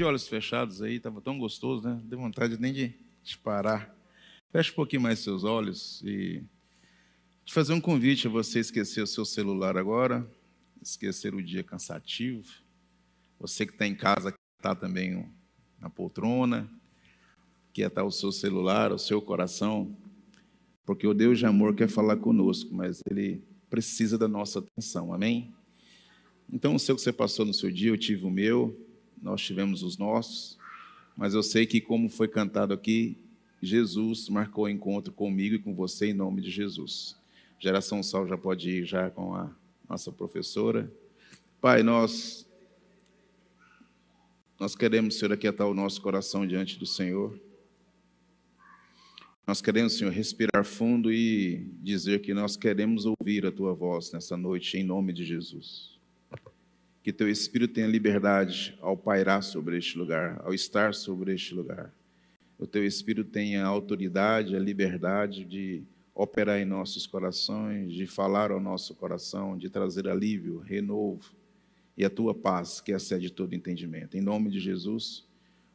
De olhos fechados aí, estava tão gostoso, né? Deu vontade nem de, parar. Feche um pouquinho mais seus olhos e te fazer um convite a você esquecer o seu celular agora, esquecer o dia cansativo. Você que está em casa, que está também na poltrona, que está o seu celular, o seu coração, porque o Deus de amor quer falar conosco, mas Ele precisa da nossa atenção, amém? Então, o que você passou no seu dia, eu tive o meu, nós tivemos os nossos, mas eu sei que, como foi cantado aqui, Jesus marcou o encontro comigo e com você em nome de Jesus. Geração Sal já pode ir já com a nossa professora. Pai, nós nós queremos, Senhor, aquietar o nosso coração diante do Senhor. Nós queremos, Senhor, respirar fundo e dizer que nós queremos ouvir a tua voz nessa noite, em nome de Jesus. Que teu Espírito tenha liberdade ao pairar sobre este lugar, ao estar sobre este lugar. O teu Espírito tenha a autoridade, a liberdade de operar em nossos corações, de falar ao nosso coração, de trazer alívio, renovo e a tua paz, que excede todo entendimento. Em nome de Jesus,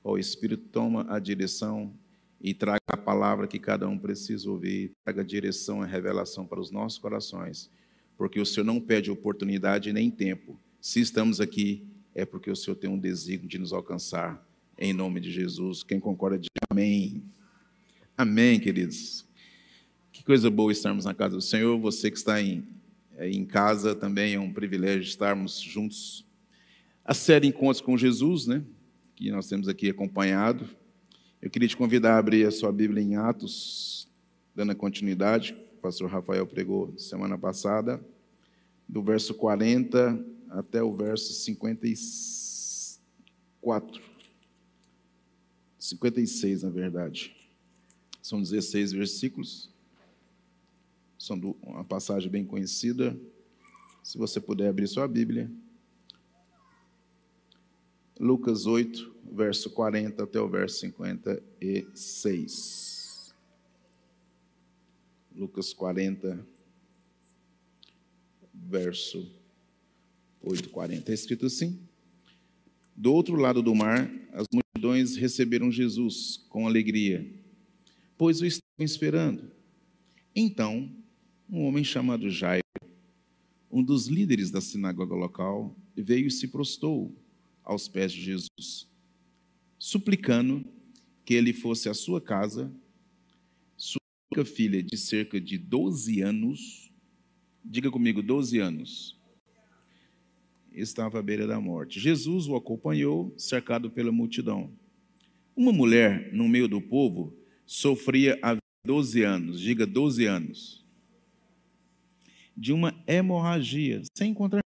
o Espírito toma a direção e traga a palavra que cada um precisa ouvir, traga direção e revelação para os nossos corações, porque o Senhor não pede oportunidade nem tempo. Se estamos aqui, é porque o Senhor tem um desígnio de nos alcançar, em nome de Jesus. Quem concorda, diz amém. Amém, queridos. Que coisa boa estarmos na casa do Senhor. Você que está em, em casa também é um privilégio estarmos juntos. A série Encontros com Jesus, né? Que nós temos aqui acompanhado eu queria te convidar a abrir a sua Bíblia em Atos, dando a continuidade, o pastor Rafael pregou semana passada, do verso 40 até o verso 54. 56, na verdade. São 16 versículos. São uma passagem bem conhecida. Se você puder abrir sua Bíblia. Lucas 8, verso 40 até o verso 56. Lucas 40, verso 8, 40. É escrito assim: Do outro lado do mar, as multidões receberam Jesus com alegria, pois o estavam esperando. Então, um homem chamado Jairo, um dos líderes da sinagoga local, veio e se prostou aos pés de Jesus, suplicando que ele fosse à sua casa. Sua filha, de cerca de 12 anos, diga comigo, 12 anos, estava à beira da morte. Jesus o acompanhou, cercado pela multidão. Uma mulher no meio do povo sofria há 12 anos, diga 12 anos, de uma hemorragia, sem encontrar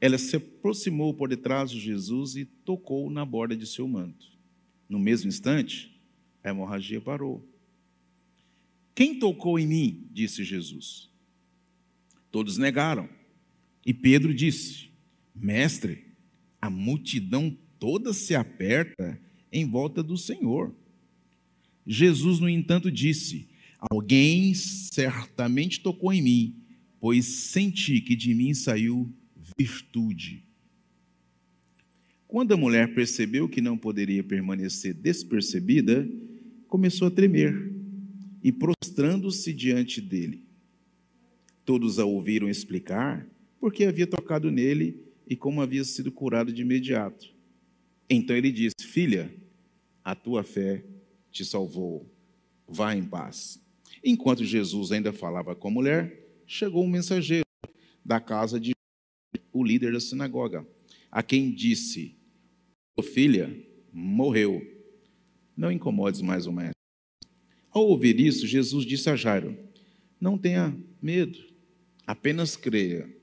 ela se aproximou por detrás de Jesus e tocou na borda de seu manto. No mesmo instante, a hemorragia parou. Quem tocou em mim? disse Jesus. Todos negaram. E Pedro disse: Mestre, a multidão toda se aperta em volta do Senhor. Jesus, no entanto, disse: Alguém certamente tocou em mim, pois senti que de mim saiu virtude. Quando a mulher percebeu que não poderia permanecer despercebida, começou a tremer e prostrando-se diante dele. Todos a ouviram explicar porque havia tocado nele e como havia sido curado de imediato. Então ele disse: Filha, a tua fé te salvou. Vá em paz. Enquanto Jesus ainda falava com a mulher, chegou um mensageiro da casa de o líder da sinagoga, a quem disse: Sua filha morreu, não incomodes mais o mestre. Ao ouvir isso, Jesus disse a Jairo: Não tenha medo, apenas creia,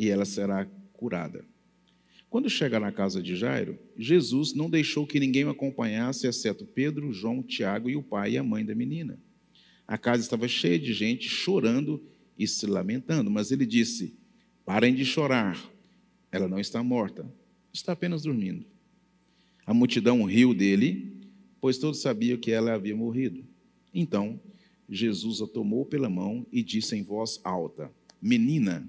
e ela será curada. Quando chega na casa de Jairo, Jesus não deixou que ninguém o acompanhasse, exceto Pedro, João, Tiago e o pai e a mãe da menina. A casa estava cheia de gente chorando e se lamentando, mas ele disse: Parem de chorar. Ela não está morta, está apenas dormindo. A multidão riu dele, pois todos sabiam que ela havia morrido. Então, Jesus a tomou pela mão e disse em voz alta: Menina,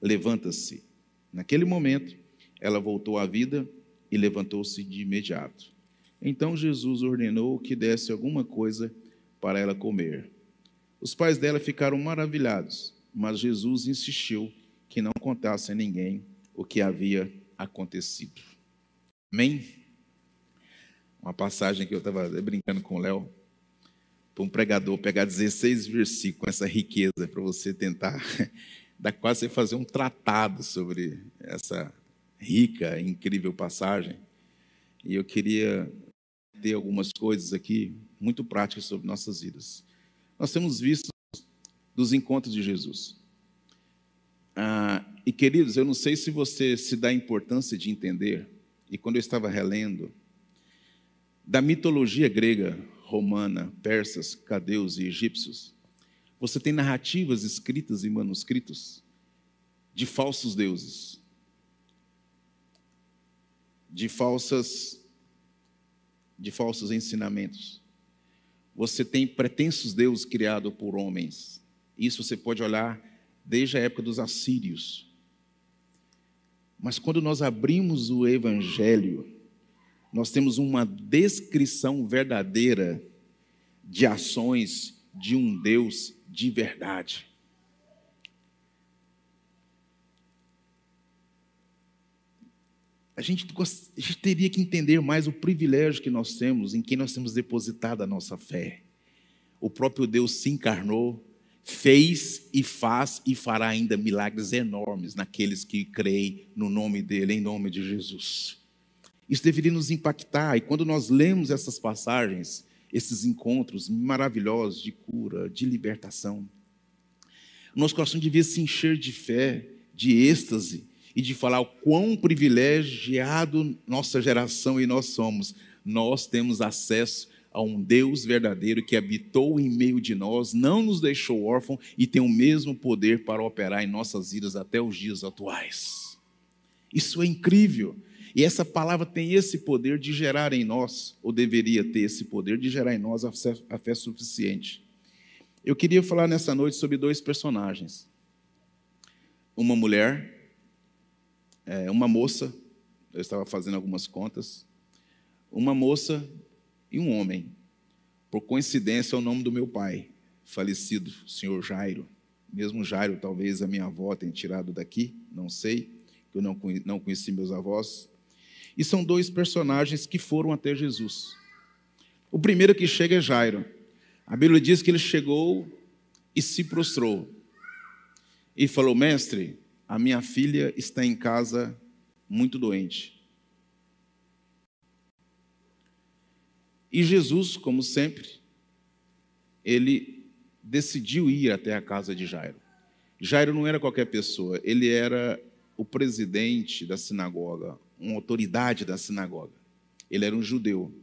levanta-se. Naquele momento, ela voltou à vida e levantou-se de imediato. Então Jesus ordenou que desse alguma coisa para ela comer. Os pais dela ficaram maravilhados, mas Jesus insistiu que não contasse a ninguém o que havia acontecido. Amém? Uma passagem que eu estava brincando com o Léo, para um pregador pegar 16 versículos com essa riqueza para você tentar, dá quase fazer um tratado sobre essa rica, incrível passagem. E eu queria ter algumas coisas aqui muito práticas sobre nossas vidas. Nós temos visto dos encontros de Jesus. Ah, e queridos, eu não sei se você se dá importância de entender, e quando eu estava relendo, da mitologia grega, romana, persas, cadeus e egípcios, você tem narrativas escritas em manuscritos de falsos deuses, de falsas de falsos ensinamentos. Você tem pretensos deuses criados por homens. Isso você pode olhar desde a época dos assírios. Mas quando nós abrimos o evangelho, nós temos uma descrição verdadeira de ações de um Deus de verdade. A gente, a gente, teria que entender mais o privilégio que nós temos, em quem nós temos depositado a nossa fé. O próprio Deus se encarnou, fez e faz e fará ainda milagres enormes naqueles que creem no nome dele, em nome de Jesus. Isso deveria nos impactar, e quando nós lemos essas passagens, esses encontros maravilhosos de cura, de libertação, nosso coração devia se encher de fé, de êxtase, e de falar o quão privilegiado nossa geração e nós somos. Nós temos acesso a um Deus verdadeiro que habitou em meio de nós, não nos deixou órfãos e tem o mesmo poder para operar em nossas vidas até os dias atuais. Isso é incrível. E essa palavra tem esse poder de gerar em nós, ou deveria ter esse poder de gerar em nós a fé, a fé suficiente. Eu queria falar nessa noite sobre dois personagens. Uma mulher é, uma moça, eu estava fazendo algumas contas, uma moça e um homem. Por coincidência, é o nome do meu pai, falecido, o senhor Jairo. Mesmo Jairo, talvez a minha avó tenha tirado daqui, não sei, eu não, não conheci meus avós. E são dois personagens que foram até Jesus. O primeiro que chega é Jairo. A Bíblia diz que ele chegou e se prostrou. E falou: Mestre, a minha filha está em casa muito doente. E Jesus, como sempre, ele decidiu ir até a casa de Jairo. Jairo não era qualquer pessoa, ele era o presidente da sinagoga, uma autoridade da sinagoga. Ele era um judeu,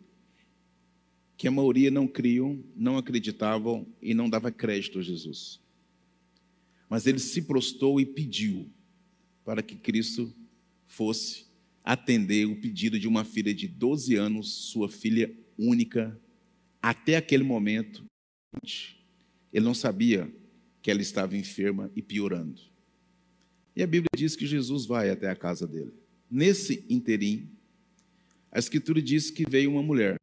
que a maioria não criam, não acreditavam e não dava crédito a Jesus. Mas ele se prostou e pediu para que Cristo fosse atender o pedido de uma filha de 12 anos, sua filha única, até aquele momento. Ele não sabia que ela estava enferma e piorando. E a Bíblia diz que Jesus vai até a casa dele. Nesse interim, a Escritura diz que veio uma mulher,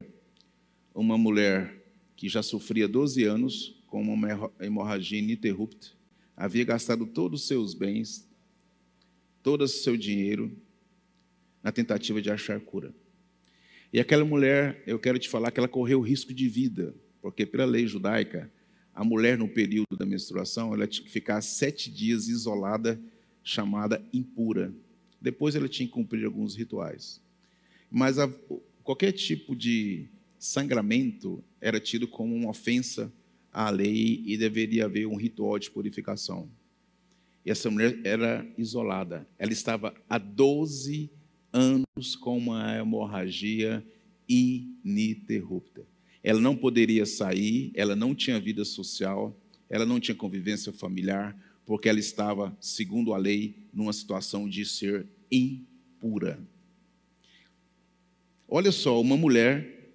uma mulher que já sofria 12 anos com uma hemorragia ininterrupta, havia gastado todos os seus bens, todo o seu dinheiro, na tentativa de achar cura. E aquela mulher, eu quero te falar que ela correu risco de vida, porque pela lei judaica, a mulher no período da menstruação, ela tinha que ficar sete dias isolada, chamada impura. Depois ela tinha que cumprir alguns rituais. Mas a, qualquer tipo de sangramento era tido como uma ofensa à lei e deveria haver um ritual de purificação. E essa mulher era isolada. Ela estava há 12 anos com uma hemorragia ininterrupta. Ela não poderia sair, ela não tinha vida social, ela não tinha convivência familiar, porque ela estava, segundo a lei, numa situação de ser impura. Olha só, uma mulher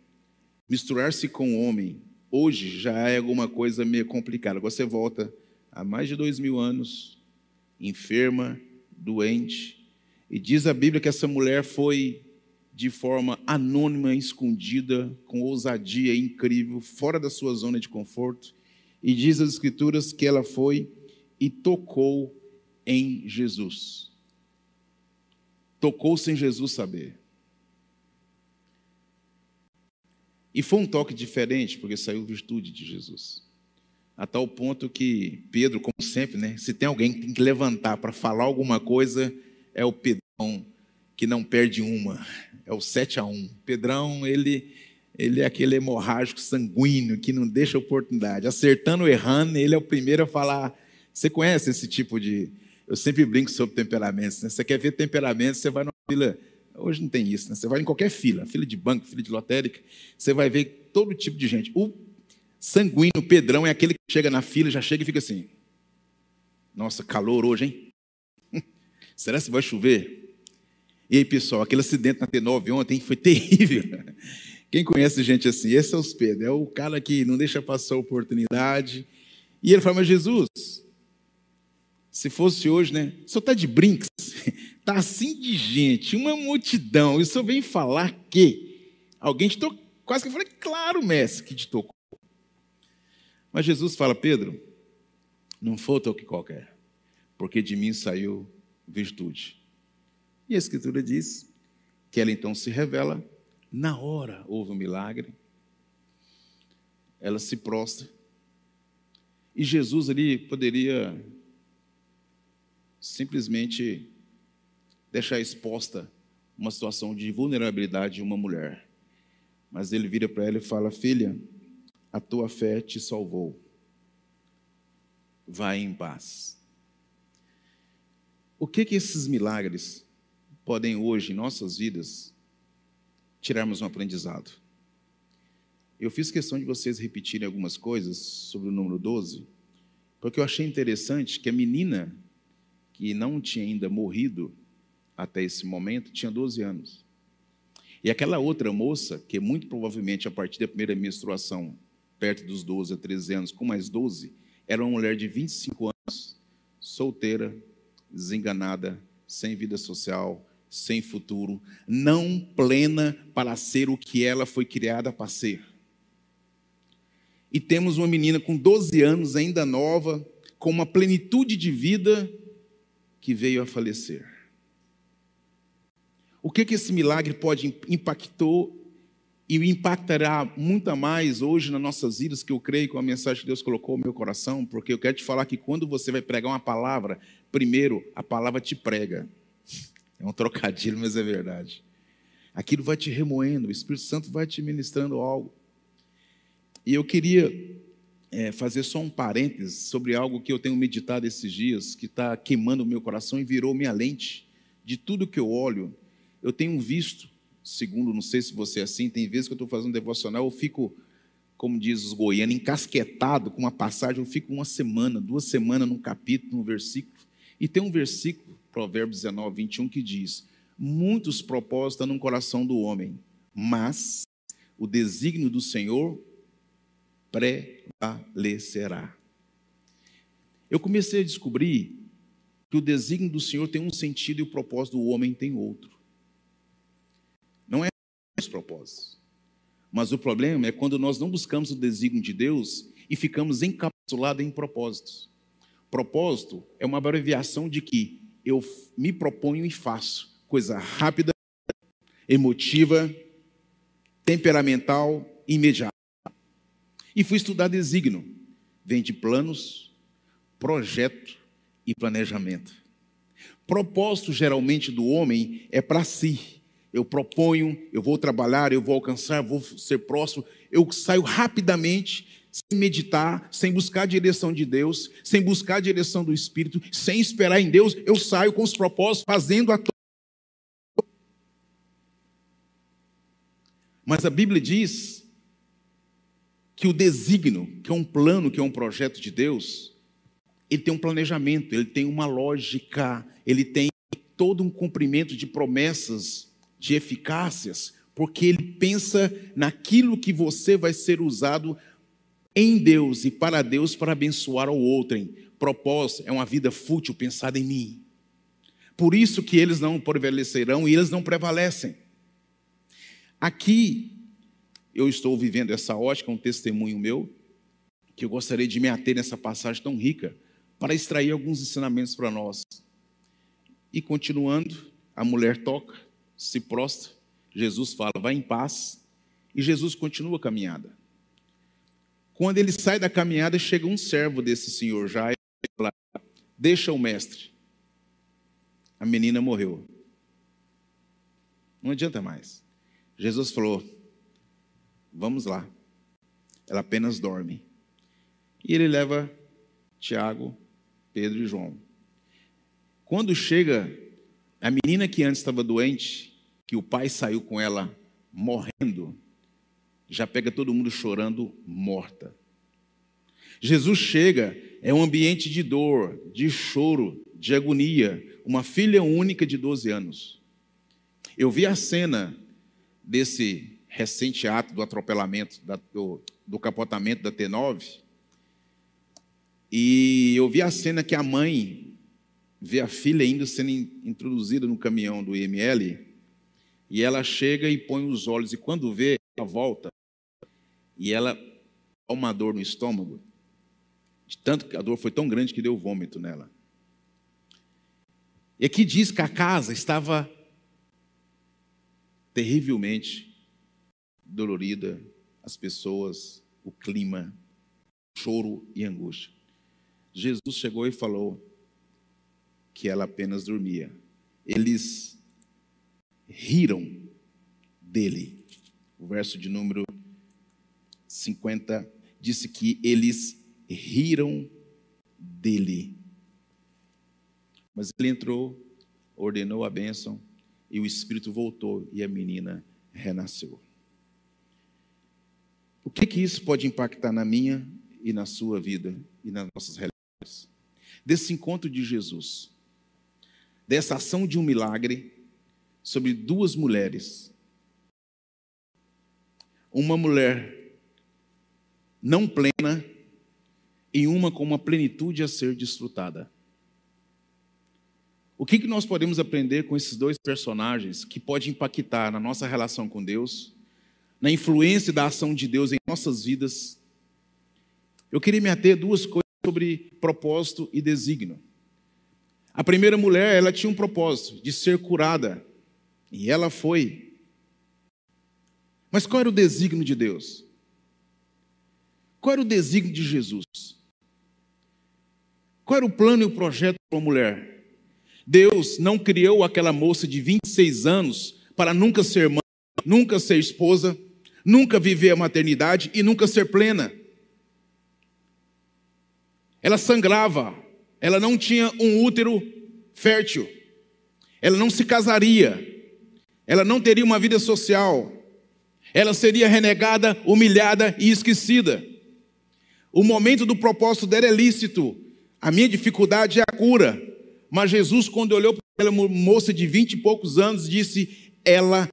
misturar-se com um homem hoje já é alguma coisa meio complicada. Você volta há mais de dois mil anos, enferma, doente, E diz a Bíblia que essa mulher foi de forma anônima, escondida, com ousadia incrível, fora da sua zona de conforto. E diz as Escrituras que ela foi e tocou em Jesus. Tocou sem Jesus saber. E foi um toque diferente, porque saiu virtude de Jesus. A tal ponto que Pedro, como sempre, né, se tem alguém que tem que levantar para falar alguma coisa, é o Pedrão, que não perde uma. É o 7 a 1. Pedrão, ele, ele é aquele hemorrágico sanguíneo que não deixa oportunidade. Acertando errando, ele é o primeiro a falar. Você conhece esse tipo de. Eu sempre brinco sobre temperamentos. Né? Você quer ver temperamentos, você vai numa fila Hoje não tem isso, né? Você vai em qualquer fila, fila de banco, fila de lotérica, você vai ver todo tipo de gente. O sanguíneo, Pedrão, é aquele que chega na fila, já chega e fica assim. Nossa, calor hoje, hein? Será que vai chover? E aí, pessoal, aquele acidente na T9 ontem foi terrível. Quem conhece gente assim? Esse é os Pedro, é o cara que não deixa passar a oportunidade. E ele fala, mas Jesus, se fosse hoje, né? Só está de brinks. Está assim de gente, uma multidão. E o senhor vem falar que alguém te tocou. Quase que eu falei, claro, mestre, que te tocou. Mas Jesus fala, Pedro, não foi o toque qualquer, porque de mim saiu virtude. E a Escritura diz que ela então se revela, na hora houve um milagre, ela se prostra, e Jesus ali poderia simplesmente deixar exposta uma situação de vulnerabilidade de uma mulher. Mas ele vira para ela e fala: Filha, a tua fé te salvou. Vai em paz. O que que esses milagres podem hoje em nossas vidas tirarmos um aprendizado? Eu fiz questão de vocês repetirem algumas coisas sobre o número 12, porque eu achei interessante que a menina que não tinha ainda morrido até esse momento, tinha 12 anos. E aquela outra moça, que muito provavelmente a partir da primeira menstruação, perto dos 12 a 13 anos, com mais 12, era uma mulher de 25 anos, solteira, desenganada, sem vida social, sem futuro, não plena para ser o que ela foi criada para ser. E temos uma menina com 12 anos, ainda nova, com uma plenitude de vida, que veio a falecer. O que, que esse milagre pode impactou e impactará muito mais hoje nas nossas vidas, que eu creio que a mensagem que Deus colocou no meu coração, porque eu quero te falar que quando você vai pregar uma palavra, primeiro a palavra te prega. É um trocadilho, mas é verdade. Aquilo vai te remoendo, o Espírito Santo vai te ministrando algo. E eu queria é, fazer só um parênteses sobre algo que eu tenho meditado esses dias, que está queimando o meu coração e virou minha lente de tudo que eu olho eu tenho visto, segundo, não sei se você é assim, tem vezes que eu estou fazendo devocional, eu fico, como diz os goianos, encasquetado com uma passagem, eu fico uma semana, duas semanas num capítulo, num versículo. E tem um versículo, Provérbios 19, 21, que diz: Muitos propósitos no coração do homem, mas o desígnio do Senhor prevalecerá. Eu comecei a descobrir que o desígnio do Senhor tem um sentido e o propósito do homem tem outro. Não é os propósitos. Mas o problema é quando nós não buscamos o desígnio de Deus e ficamos encapsulados em propósitos. Propósito é uma abreviação de que eu me proponho e faço coisa rápida, emotiva, temperamental, imediata. E fui estudar desígnio. Vem de planos, projeto e planejamento. Propósito geralmente do homem é para si eu proponho, eu vou trabalhar, eu vou alcançar, vou ser próximo, eu saio rapidamente, sem meditar, sem buscar a direção de Deus, sem buscar a direção do Espírito, sem esperar em Deus, eu saio com os propósitos, fazendo a Mas a Bíblia diz que o desígnio, que é um plano, que é um projeto de Deus, ele tem um planejamento, ele tem uma lógica, ele tem todo um cumprimento de promessas de eficácias, porque ele pensa naquilo que você vai ser usado em Deus e para Deus para abençoar ao outro. Propósito é uma vida fútil pensada em mim. Por isso que eles não prevalecerão e eles não prevalecem. Aqui eu estou vivendo essa ótica, um testemunho meu, que eu gostaria de me ater nessa passagem tão rica, para extrair alguns ensinamentos para nós. E continuando, a mulher toca, se prostra, Jesus fala, vai em paz, e Jesus continua a caminhada. Quando ele sai da caminhada, chega um servo desse senhor já e fala, deixa o mestre. A menina morreu. Não adianta mais. Jesus falou, vamos lá. Ela apenas dorme. E ele leva Tiago, Pedro e João. Quando chega a menina que antes estava doente, que o pai saiu com ela morrendo, já pega todo mundo chorando, morta. Jesus chega, é um ambiente de dor, de choro, de agonia, uma filha única de 12 anos. Eu vi a cena desse recente ato do atropelamento, do, do capotamento da T9, e eu vi a cena que a mãe vê a filha ainda sendo introduzida no caminhão do IML, e ela chega e põe os olhos, e quando vê, ela volta, e ela dá uma dor no estômago, de tanto que a dor foi tão grande que deu vômito nela. E aqui diz que a casa estava terrivelmente dolorida, as pessoas, o clima, choro e angústia. Jesus chegou e falou que ela apenas dormia. Eles riram dele. O verso de número 50 disse que eles riram dele. Mas ele entrou, ordenou a bênção e o espírito voltou e a menina renasceu. O que que isso pode impactar na minha e na sua vida e nas nossas realidades? desse encontro de Jesus, dessa ação de um milagre sobre duas mulheres. Uma mulher não plena e uma com uma plenitude a ser desfrutada. O que, que nós podemos aprender com esses dois personagens que pode impactar na nossa relação com Deus, na influência da ação de Deus em nossas vidas? Eu queria me ater a duas coisas sobre propósito e desígnio. A primeira mulher, ela tinha um propósito de ser curada, e ela foi. Mas qual era o desígnio de Deus? Qual era o desígnio de Jesus? Qual era o plano e o projeto para a mulher? Deus não criou aquela moça de 26 anos para nunca ser mãe, nunca ser esposa, nunca viver a maternidade e nunca ser plena. Ela sangrava, ela não tinha um útero fértil, ela não se casaria, ela não teria uma vida social, ela seria renegada, humilhada e esquecida. O momento do propósito dela é lícito, a minha dificuldade é a cura. Mas Jesus, quando olhou para aquela moça de vinte e poucos anos, disse: ela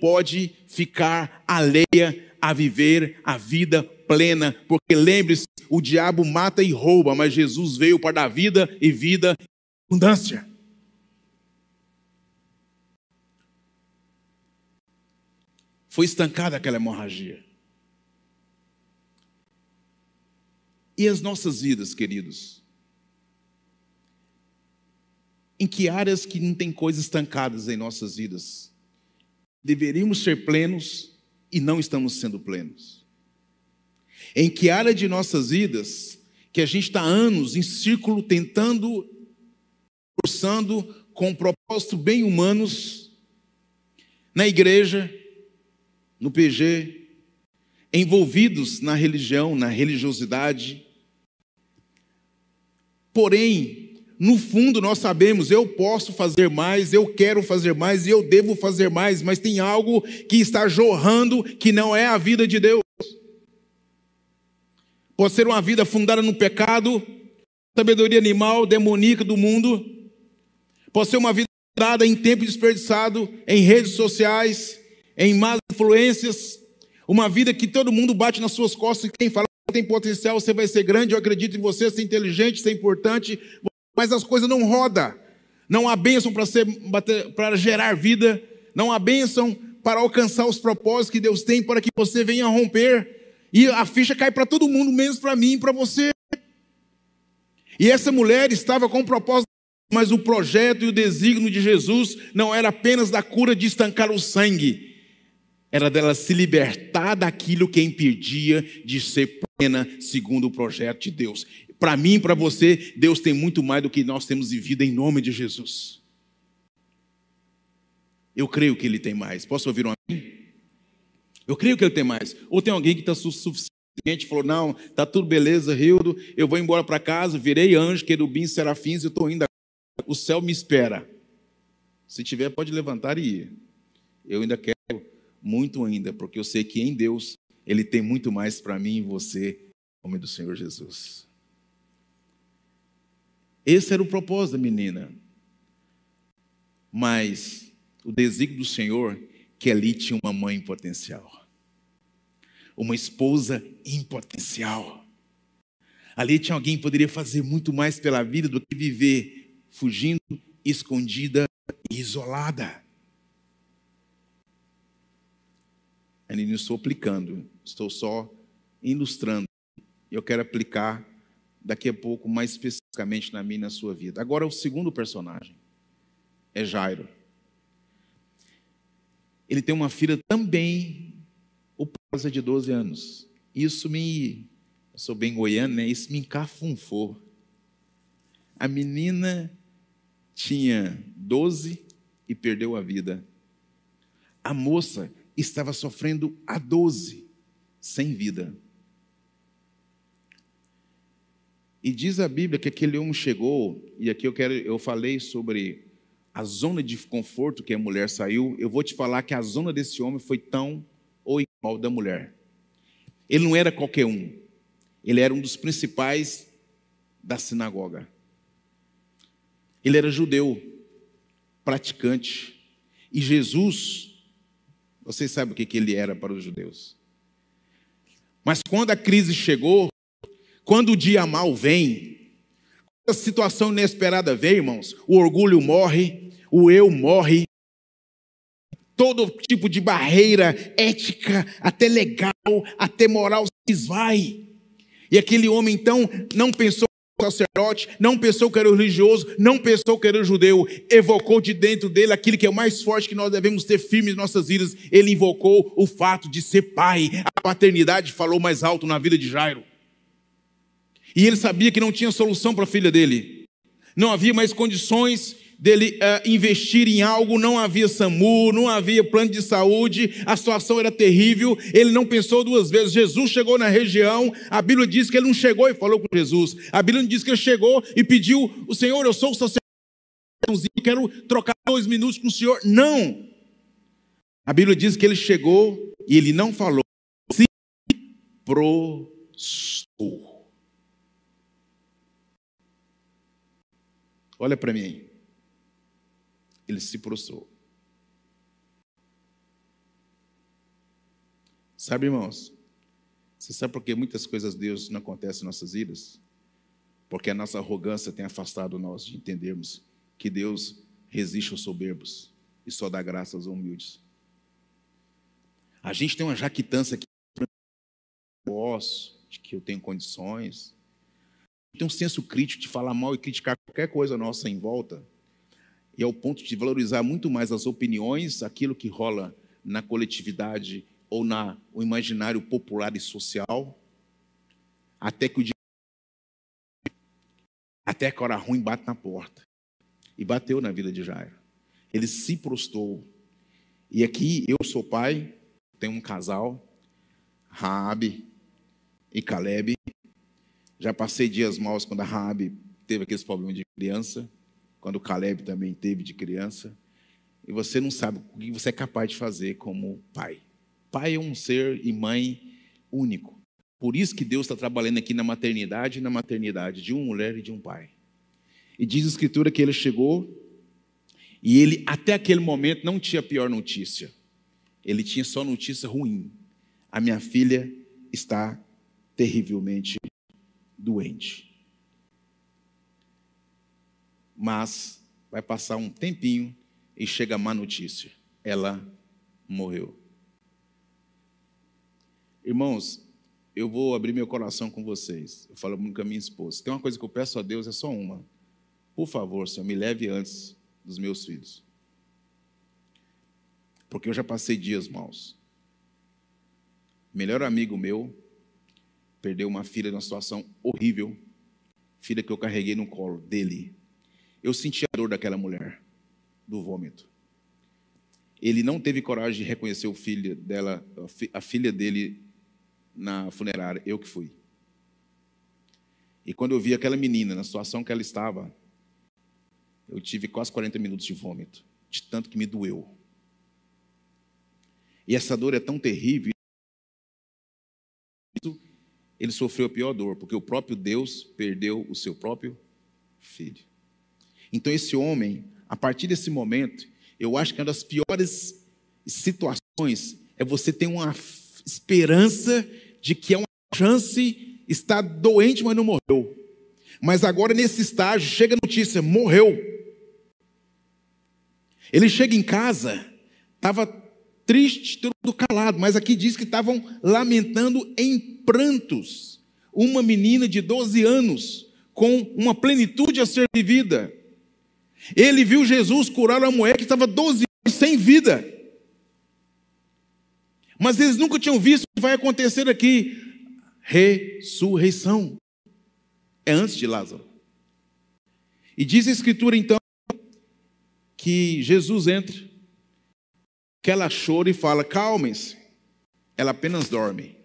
pode ficar alheia a viver a vida plena, porque lembre-se, o diabo mata e rouba, mas Jesus veio para dar vida e vida abundância. Foi estancada aquela hemorragia. E as nossas vidas, queridos? Em que áreas que não tem coisas estancadas em nossas vidas? Deveríamos ser plenos e não estamos sendo plenos. Em que área de nossas vidas que a gente está anos em círculo tentando, forçando com propósito bem humanos, na igreja, no PG, envolvidos na religião, na religiosidade. Porém, no fundo nós sabemos, eu posso fazer mais, eu quero fazer mais e eu devo fazer mais, mas tem algo que está jorrando que não é a vida de Deus. Pode ser uma vida fundada no pecado, sabedoria animal, demoníaca do mundo. Pode ser uma vida dada em tempo desperdiçado, em redes sociais, em más influências. Uma vida que todo mundo bate nas suas costas e quem fala tem potencial, você vai ser grande, eu acredito em você, ser inteligente, ser importante, mas as coisas não rodam. não há bênção para, ser, para gerar vida, não há bênção para alcançar os propósitos que Deus tem para que você venha romper. E a ficha cai para todo mundo, menos para mim e para você. E essa mulher estava com o propósito, mas o projeto e o desígnio de Jesus não era apenas da cura de estancar o sangue, era dela se libertar daquilo que impedia de ser plena segundo o projeto de Deus. Para mim e para você, Deus tem muito mais do que nós temos vivido em nome de Jesus. Eu creio que Ele tem mais. Posso ouvir um amém? Eu creio que Ele tem mais. Ou tem alguém que está suficiente e falou: Não, está tudo beleza, Rildo, eu vou embora para casa, virei anjo, querubim, serafins, eu estou indo. O céu me espera. Se tiver, pode levantar e ir. Eu ainda quero muito ainda, porque eu sei que em Deus Ele tem muito mais para mim e você, em nome do Senhor Jesus. Esse era o propósito da menina. Mas o desígnio do Senhor que ali tinha uma mãe potencial, uma esposa em potencial. Ali tinha alguém que poderia fazer muito mais pela vida do que viver fugindo, escondida e isolada. Eu não estou aplicando, estou só ilustrando. Eu quero aplicar daqui a pouco mais especificamente na minha e na sua vida. Agora, o segundo personagem é Jairo. Ele tem uma filha também, o prazo de 12 anos. Isso me, eu sou bem goiano, né? Isso me encafunfou. A menina tinha 12 e perdeu a vida. A moça estava sofrendo a 12, sem vida. E diz a Bíblia que aquele homem chegou, e aqui eu quero, eu falei sobre a zona de conforto que a mulher saiu, eu vou te falar que a zona desse homem foi tão ou igual da mulher. Ele não era qualquer um. Ele era um dos principais da sinagoga. Ele era judeu, praticante. E Jesus, vocês sabem o que ele era para os judeus. Mas quando a crise chegou, quando o dia mal vem, quando a situação inesperada vem, irmãos, o orgulho morre, o eu morre, todo tipo de barreira ética, até legal, até moral se esvai. E aquele homem então não pensou sacerdote, não pensou que era religioso, não pensou que era judeu, evocou de dentro dele aquilo que é o mais forte que nós devemos ter firmes em nossas vidas. Ele invocou o fato de ser pai. A paternidade falou mais alto na vida de Jairo. E ele sabia que não tinha solução para a filha dele. Não havia mais condições dele uh, investir em algo, não havia SAMU, não havia plano de saúde, a situação era terrível, ele não pensou duas vezes. Jesus chegou na região, a Bíblia diz que ele não chegou e falou com Jesus, a Bíblia diz que ele chegou e pediu: O Senhor, eu sou o sacerdote, quero trocar dois minutos com o Senhor. Não! A Bíblia diz que ele chegou e ele não falou, se prostou. Olha para mim ele se prostrou. Sabe, irmãos? Você sabe por que muitas coisas de Deus não acontecem em nossas vidas? Porque a nossa arrogância tem afastado nós de entendermos que Deus resiste aos soberbos e só dá graça aos humildes. A gente tem uma jaquitância aqui, posso, de que eu tenho condições. Tem um senso crítico de falar mal e criticar qualquer coisa nossa em volta e ao ponto de valorizar muito mais as opiniões, aquilo que rola na coletividade ou na o imaginário popular e social, até que o dia até que a hora ruim bate na porta. E bateu na vida de Jairo. Ele se prostou. E aqui eu sou pai, tenho um casal, Raabe e Caleb. Já passei dias maus quando a Raabe teve aqueles problemas de criança quando o Caleb também teve de criança, e você não sabe o que você é capaz de fazer como pai. Pai é um ser e mãe único. Por isso que Deus está trabalhando aqui na maternidade e na maternidade de uma mulher e de um pai. E diz a Escritura que ele chegou e ele, até aquele momento, não tinha pior notícia. Ele tinha só notícia ruim. A minha filha está terrivelmente doente. Mas Vai passar um tempinho e chega a má notícia. Ela morreu. Irmãos, eu vou abrir meu coração com vocês. Eu falo muito com a minha esposa. Tem uma coisa que eu peço a Deus, é só uma. Por favor, Senhor, me leve antes dos meus filhos. Porque eu já passei dias maus. Melhor amigo meu perdeu uma filha numa situação horrível, filha que eu carreguei no colo dele. Eu senti a dor daquela mulher, do vômito. Ele não teve coragem de reconhecer o filho dela, a filha dele na funerária, eu que fui. E quando eu vi aquela menina na situação que ela estava, eu tive quase 40 minutos de vômito, de tanto que me doeu. E essa dor é tão terrível. Ele sofreu a pior dor, porque o próprio Deus perdeu o seu próprio filho. Então, esse homem, a partir desse momento, eu acho que uma das piores situações é você ter uma esperança de que é uma chance, está doente, mas não morreu. Mas agora, nesse estágio, chega a notícia: morreu. Ele chega em casa, estava triste, tudo calado, mas aqui diz que estavam lamentando em prantos. Uma menina de 12 anos, com uma plenitude a ser vivida. Ele viu Jesus curar uma mulher que estava 12 anos sem vida. Mas eles nunca tinham visto o que vai acontecer aqui. Ressurreição. É antes de Lázaro. E diz a Escritura então que Jesus entra, que ela chora e fala: calmem-se, ela apenas dorme.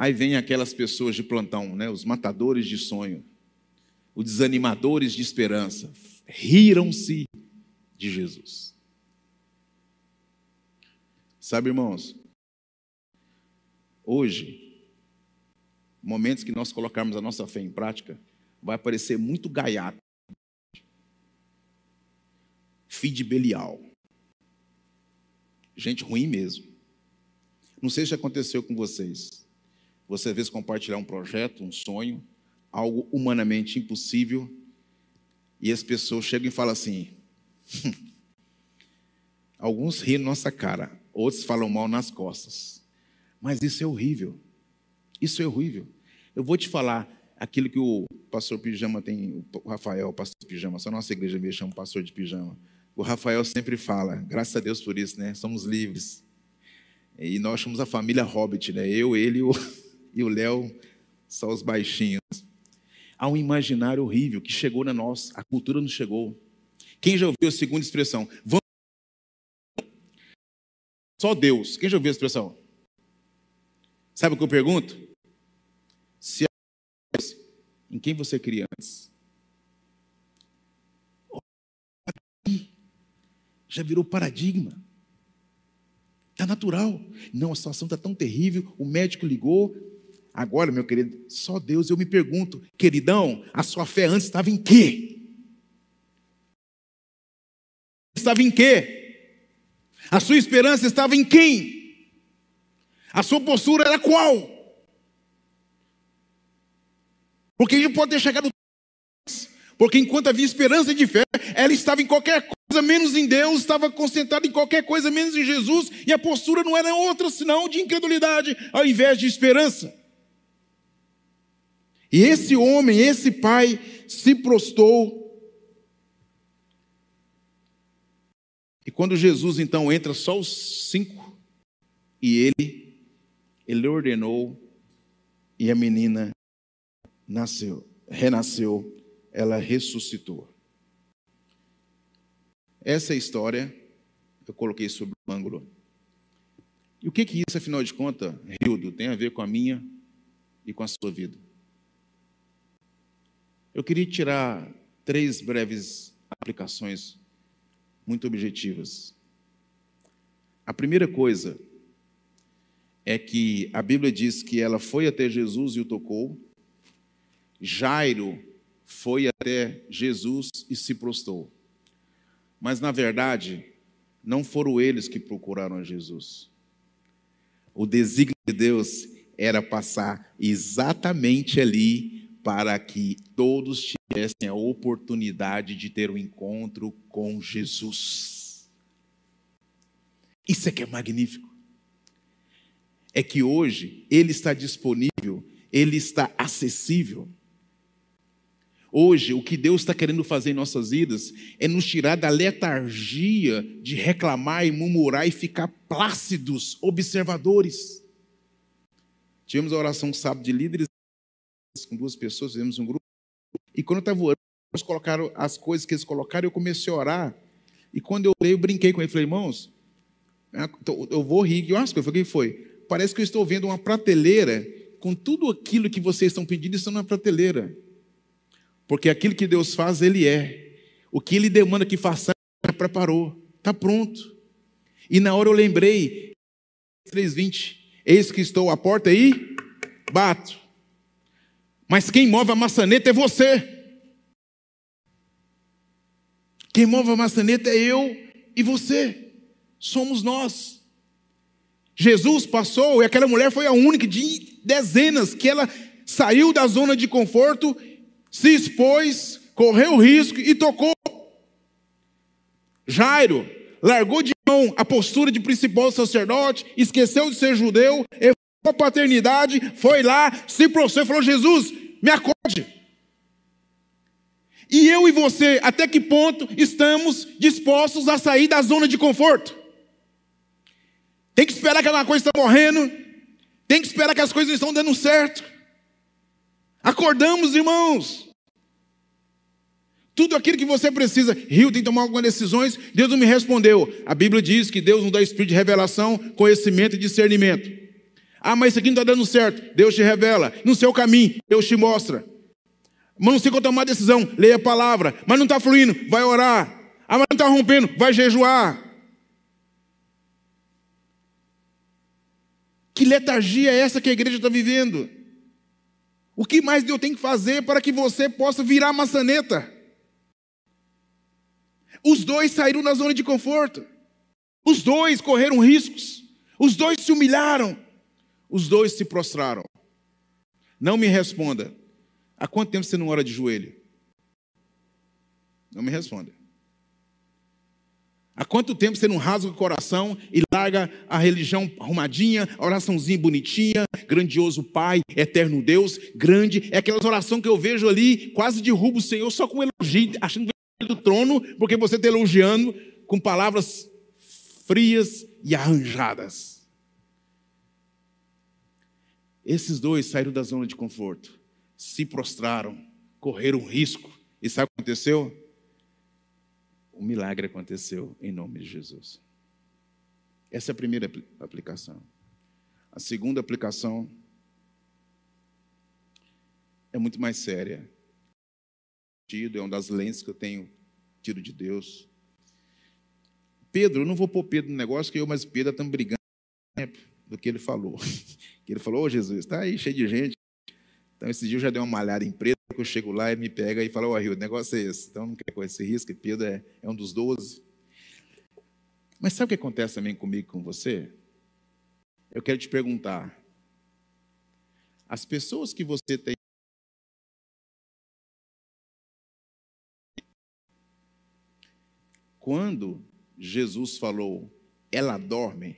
Aí vem aquelas pessoas de plantão, né, os matadores de sonho, os desanimadores de esperança, riram-se de Jesus. Sabe, irmãos, hoje, momentos que nós colocarmos a nossa fé em prática, vai parecer muito gaiato. Filho de Belial. Gente ruim mesmo. Não sei se aconteceu com vocês. Você às vezes compartilhar um projeto, um sonho, algo humanamente impossível, e as pessoas chegam e falam assim. Alguns riem nossa cara outros falam mal nas costas. Mas isso é horrível. Isso é horrível. Eu vou te falar aquilo que o pastor Pijama tem, o Rafael, o pastor Pijama, só nossa igreja me chama pastor de pijama. O Rafael sempre fala, graças a Deus por isso, né? Somos livres. E nós somos a família Hobbit, né? Eu, ele e o Léo, só os baixinhos. Há um imaginário horrível que chegou na nossa, a cultura não chegou. Quem já ouviu a segunda expressão? Vamos só Deus. Quem já ouviu a expressão? Sabe o que eu pergunto? Se em quem você queria antes? Já virou paradigma. Está natural. Não, a situação está tão terrível. O médico ligou. Agora, meu querido, só Deus. Eu me pergunto, queridão, a sua fé antes estava em quê? Estava em quê? A sua esperança estava em quem? A sua postura era qual? Porque ele pode ter chegado. Porque enquanto havia esperança de fé, ela estava em qualquer coisa menos em Deus, estava concentrada em qualquer coisa menos em Jesus, e a postura não era outra senão de incredulidade, ao invés de esperança. E esse homem, esse pai, se prostou E quando Jesus então entra, só os cinco, e ele, ele ordenou, e a menina nasceu, renasceu, ela ressuscitou. Essa história eu coloquei sobre o ângulo. E o que que isso, afinal de contas, Rildo, tem a ver com a minha e com a sua vida? Eu queria tirar três breves aplicações muito objetivas. A primeira coisa é que a Bíblia diz que ela foi até Jesus e o tocou. Jairo foi até Jesus e se prostou. Mas, na verdade, não foram eles que procuraram a Jesus. O desígnio de Deus era passar exatamente ali para que todos tivessem a oportunidade de ter um encontro com Jesus. Isso é que é magnífico. É que hoje ele está disponível, ele está acessível. Hoje, o que Deus está querendo fazer em nossas vidas é nos tirar da letargia de reclamar e murmurar e ficar plácidos, observadores. Tivemos a oração sábado de líderes com duas pessoas, fizemos um grupo. E quando eu estava orando, eles colocaram as coisas que eles colocaram, eu comecei a orar. E quando eu orei, eu brinquei com ele. Falei, irmãos, eu vou rir. Eu acho que foi. O que foi? Parece que eu estou vendo uma prateleira com tudo aquilo que vocês estão pedindo, isso na prateleira. Porque aquilo que Deus faz, Ele é. O que Ele demanda que faça, já preparou. Está pronto. E na hora eu lembrei, 3,20. Eis que estou à porta e bato. Mas quem move a maçaneta é você. Quem move a maçaneta é eu e você. Somos nós. Jesus passou e aquela mulher foi a única de dezenas que ela saiu da zona de conforto, se expôs, correu risco e tocou. Jairo largou de mão a postura de principal sacerdote, esqueceu de ser judeu, a paternidade, foi lá, se prostrou e falou: Jesus, me acorde. E eu e você, até que ponto estamos dispostos a sair da zona de conforto? Tem que esperar que alguma coisa está morrendo, tem que esperar que as coisas estão dando certo. Acordamos, irmãos. Tudo aquilo que você precisa. Rio tem que tomar algumas decisões. Deus não me respondeu. A Bíblia diz que Deus nos dá espírito de revelação, conhecimento e discernimento. Ah, mas isso aqui não está dando certo. Deus te revela. No seu caminho, Deus te mostra. Mas não sei qual tomar decisão. Leia a palavra. Mas não está fluindo, vai orar. Ah, mas não está rompendo, vai jejuar. Que letargia é essa que a igreja está vivendo? O que mais Deus tem que fazer para que você possa virar maçaneta? Os dois saíram da zona de conforto. Os dois correram riscos. Os dois se humilharam. Os dois se prostraram. Não me responda. Há quanto tempo você não ora de joelho? Não me responda. Há quanto tempo você não rasga o coração e larga a religião arrumadinha, a oraçãozinha bonitinha, grandioso Pai, eterno Deus, grande, é aquelas orações que eu vejo ali, quase derruba o Senhor só com elogio, achando que é do trono, porque você está elogiando com palavras frias e arranjadas. Esses dois saíram da zona de conforto, se prostraram, correram risco. E sabe o que aconteceu? O milagre aconteceu em nome de Jesus. Essa é a primeira aplicação. A segunda aplicação é muito mais séria. É uma das lentes que eu tenho tido de Deus. Pedro, eu não vou pôr Pedro no negócio, que eu mas Pedro estamos brigando do que ele falou. Que ele falou, ô oh, Jesus, está aí cheio de gente. Então, esse dia eu já dei uma malhada em preto, que eu chego lá e me pega e fala, ô oh, Rio, o negócio é esse. Então, não quer correr esse risco, Pedro é, é um dos doze. Mas sabe o que acontece também comigo com você? Eu quero te perguntar. As pessoas que você tem quando Jesus falou, ela dorme,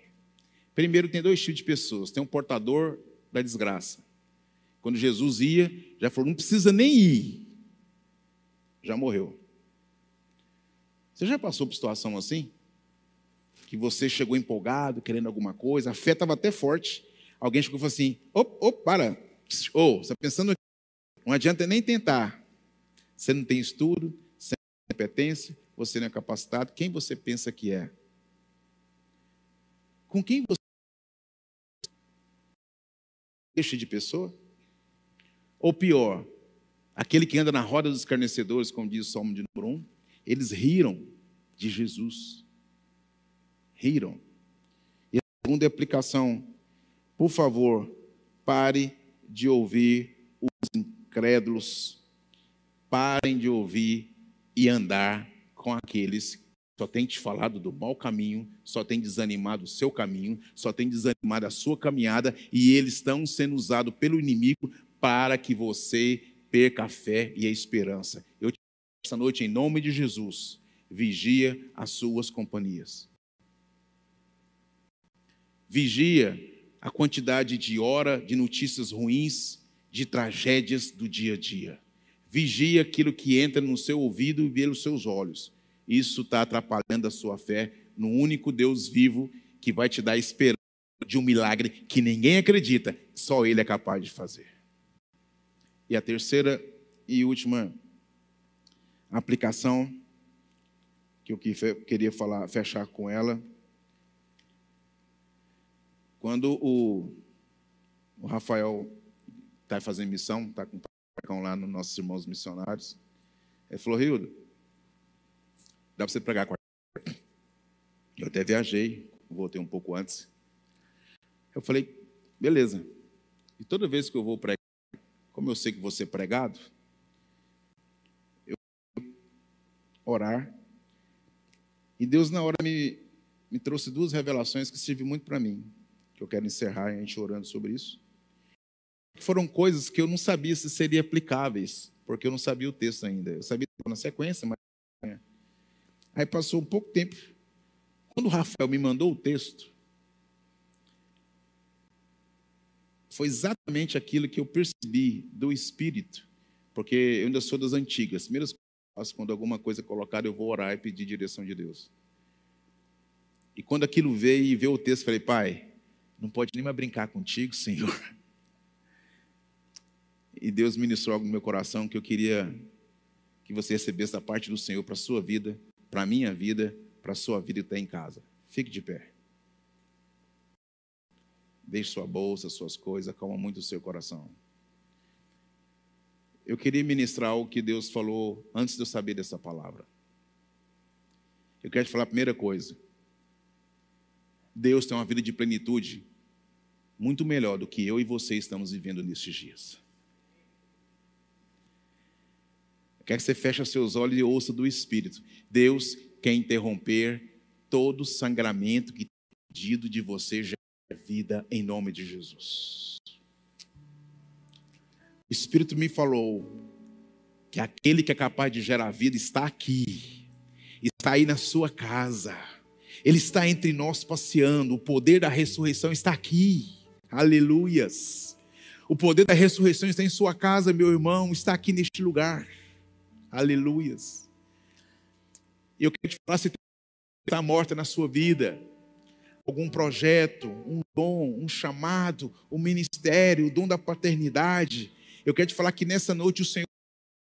Primeiro, tem dois tipos de pessoas: tem um portador da desgraça. Quando Jesus ia, já falou: não precisa nem ir, já morreu. Você já passou por situação assim? Que você chegou empolgado, querendo alguma coisa, a fé estava até forte. Alguém chegou e falou assim: opa, op, para, ô, oh, você está pensando aqui? Não adianta nem tentar. Você não tem estudo, você não tem competência, você não é capacitado. Quem você pensa que é? Com quem você Deixe de pessoa? Ou pior, aquele que anda na roda dos escarnecedores, como diz o Salmo de número 1, eles riram de Jesus. Riram. E a segunda aplicação, por favor, pare de ouvir os incrédulos, parem de ouvir e andar com aqueles só tem te falado do mau caminho, só tem desanimado o seu caminho, só tem desanimado a sua caminhada, e eles estão sendo usados pelo inimigo para que você perca a fé e a esperança. Eu te essa noite, em nome de Jesus, vigia as suas companhias. Vigia a quantidade de hora de notícias ruins, de tragédias do dia a dia. Vigia aquilo que entra no seu ouvido e pelos seus olhos. Isso está atrapalhando a sua fé no único Deus vivo que vai te dar esperança de um milagre que ninguém acredita, só Ele é capaz de fazer. E a terceira e última aplicação que eu queria falar, fechar com ela. Quando o, o Rafael está fazendo missão, está com o lá nos nossos irmãos missionários, ele falou, Rildo, dá para você pregar com a Eu até viajei, voltei um pouco antes. Eu falei, beleza. E toda vez que eu vou pregar, como eu sei que você é pregado, eu orar. E Deus, na hora, me, me trouxe duas revelações que servem muito para mim, que eu quero encerrar a gente orando sobre isso. Foram coisas que eu não sabia se seriam aplicáveis, porque eu não sabia o texto ainda. Eu sabia na sequência, mas. Aí passou um pouco tempo. Quando o Rafael me mandou o texto, foi exatamente aquilo que eu percebi do Espírito, porque eu ainda sou das antigas. Primeiras coisas, quando alguma coisa é colocada, eu vou orar e pedir direção de Deus. E quando aquilo veio e veio o texto, falei, pai, não pode nem mais brincar contigo, Senhor. E Deus ministrou algo no meu coração que eu queria que você recebesse da parte do Senhor para a sua vida, para a minha vida, para a sua vida e até em casa. Fique de pé. Deixe sua bolsa, suas coisas, acalma muito o seu coração. Eu queria ministrar o que Deus falou antes de eu saber dessa palavra. Eu quero te falar a primeira coisa. Deus tem uma vida de plenitude muito melhor do que eu e você estamos vivendo nestes dias. Eu quero que você feche seus olhos e ouça do Espírito. Deus quer interromper todo sangramento que tem pedido de você já vida em nome de Jesus. O Espírito me falou que aquele que é capaz de gerar vida está aqui, está aí na sua casa, ele está entre nós passeando, o poder da ressurreição está aqui, aleluias. O poder da ressurreição está em sua casa, meu irmão, está aqui neste lugar, aleluias. E eu quero te falar se está morta na sua vida, algum projeto, um dom, um chamado, um ministério, o dom da paternidade. Eu quero te falar que nessa noite o Senhor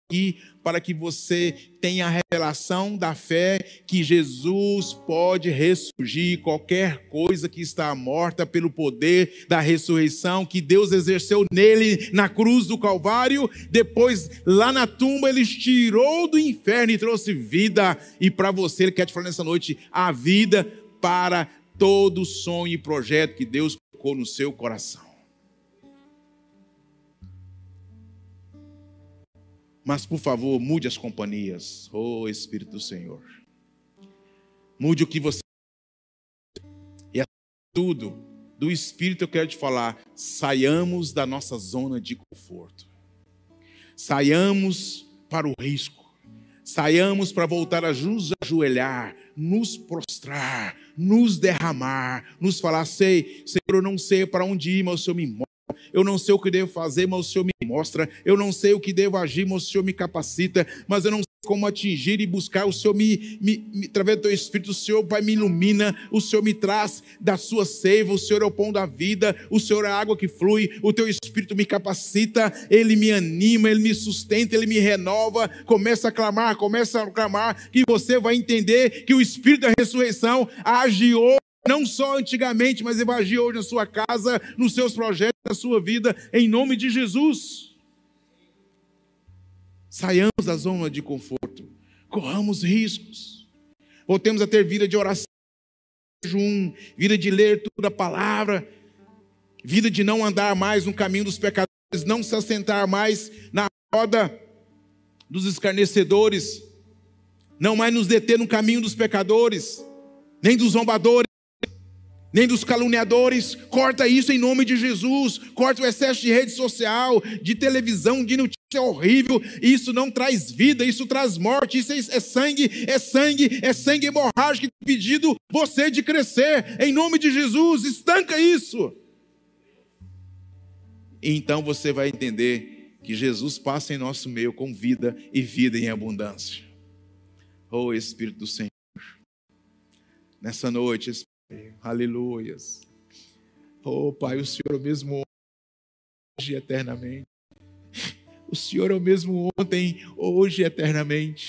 aqui para que você tenha a revelação da fé que Jesus pode ressurgir qualquer coisa que está morta pelo poder da ressurreição que Deus exerceu nele na cruz do Calvário, depois lá na tumba ele tirou do inferno e trouxe vida e para você ele quer te falar nessa noite a vida para todo sonho e projeto que Deus colocou no seu coração. Mas, por favor, mude as companhias, oh Espírito do Senhor. Mude o que você. E tudo do Espírito eu quero te falar. Saiamos da nossa zona de conforto. Saiamos para o risco. Saiamos para voltar a nos ajoelhar, nos prostrar, nos derramar, nos falar: sei, Senhor, eu não sei para onde ir, mas o Senhor me mostra. Eu não sei o que devo fazer, mas o Senhor me mostra. Eu não sei o que devo agir, mas o Senhor me capacita. Mas eu não sei como atingir e buscar. O Senhor me, me, me através do teu Espírito, o Senhor, Pai, me ilumina. O Senhor me traz da sua seiva. O Senhor é o pão da vida. O Senhor é a água que flui. O teu Espírito me capacita. Ele me anima, ele me sustenta, ele me renova. Começa a clamar, começa a clamar. Que você vai entender que o Espírito da ressurreição age hoje não só antigamente, mas evangelho hoje na sua casa, nos seus projetos, na sua vida, em nome de Jesus. Saiamos da zona de conforto, corramos riscos, voltemos a ter vida de oração, vida de ler toda a palavra, vida de não andar mais no caminho dos pecadores, não se assentar mais na roda dos escarnecedores, não mais nos deter no caminho dos pecadores, nem dos zombadores nem dos caluniadores. Corta isso em nome de Jesus. Corta o excesso de rede social, de televisão, de notícia horrível. Isso não traz vida, isso traz morte. Isso é, é sangue, é sangue, é sangue hemorrágico impedindo você de crescer. Em nome de Jesus, estanca isso. Então você vai entender que Jesus passa em nosso meio com vida e vida em abundância. Oh Espírito do Senhor. Nessa noite, Aleluias. Oh, Pai, o Senhor é o mesmo hoje eternamente. O Senhor é o mesmo ontem, hoje eternamente.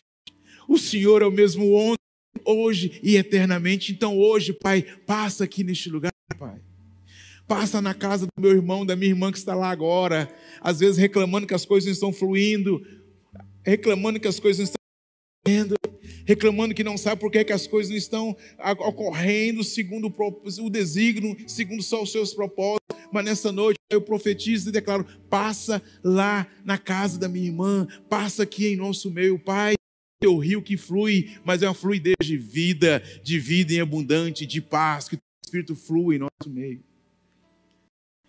O Senhor é o mesmo ontem, hoje e eternamente. Então, hoje, Pai, passa aqui neste lugar, Pai. Passa na casa do meu irmão, da minha irmã que está lá agora, às vezes reclamando que as coisas não estão fluindo, reclamando que as coisas não estão reclamando que não sabe por que, que as coisas não estão ocorrendo segundo o desígnio, segundo só os seus propósitos. Mas nessa noite eu profetizo e declaro: passa lá na casa da minha irmã, passa aqui em nosso meio, Pai. É o rio que flui, mas é uma fluidez de vida, de vida em abundante, de paz, que o Espírito flui em nosso meio.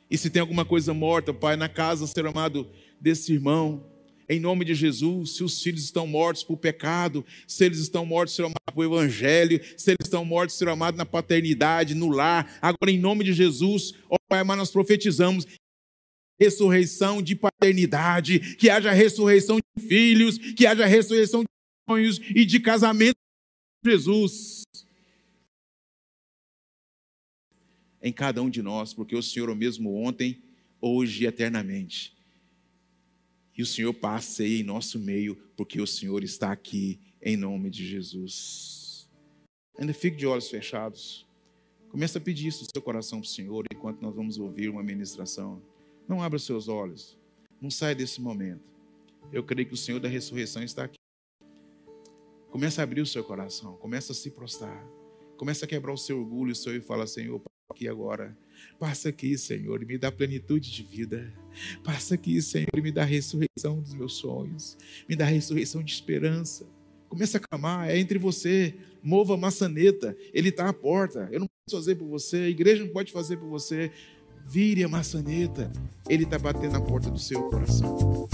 E se tem alguma coisa morta, Pai, na casa, ser amado, desse irmão, em nome de Jesus, se os filhos estão mortos por pecado, se eles estão mortos, Senhor amado, por evangelho, se eles estão mortos, Senhor amado, na paternidade, no lar, agora em nome de Jesus, ó Pai amado, nós profetizamos ressurreição de paternidade, que haja ressurreição de filhos, que haja ressurreição de sonhos e de casamento Jesus. Em cada um de nós, porque o Senhor é o mesmo ontem, hoje e eternamente. E o Senhor passe aí em nosso meio, porque o Senhor está aqui em nome de Jesus. Ainda fique de olhos fechados. Começa a pedir isso no seu coração para o Senhor enquanto nós vamos ouvir uma ministração. Não abra seus olhos. Não saia desse momento. Eu creio que o Senhor da ressurreição está aqui. Começa a abrir o seu coração. Começa a se prostrar. Começa a quebrar o seu orgulho, o seu e fala, Senhor, aqui agora. Passa aqui, Senhor, e me dá plenitude de vida. Passa aqui, Senhor, e me dá ressurreição dos meus sonhos. Me dá ressurreição de esperança. Começa a clamar, é entre você. Mova a maçaneta, ele está à porta. Eu não posso fazer por você, a igreja não pode fazer por você. Vire a maçaneta, ele está batendo na porta do seu coração.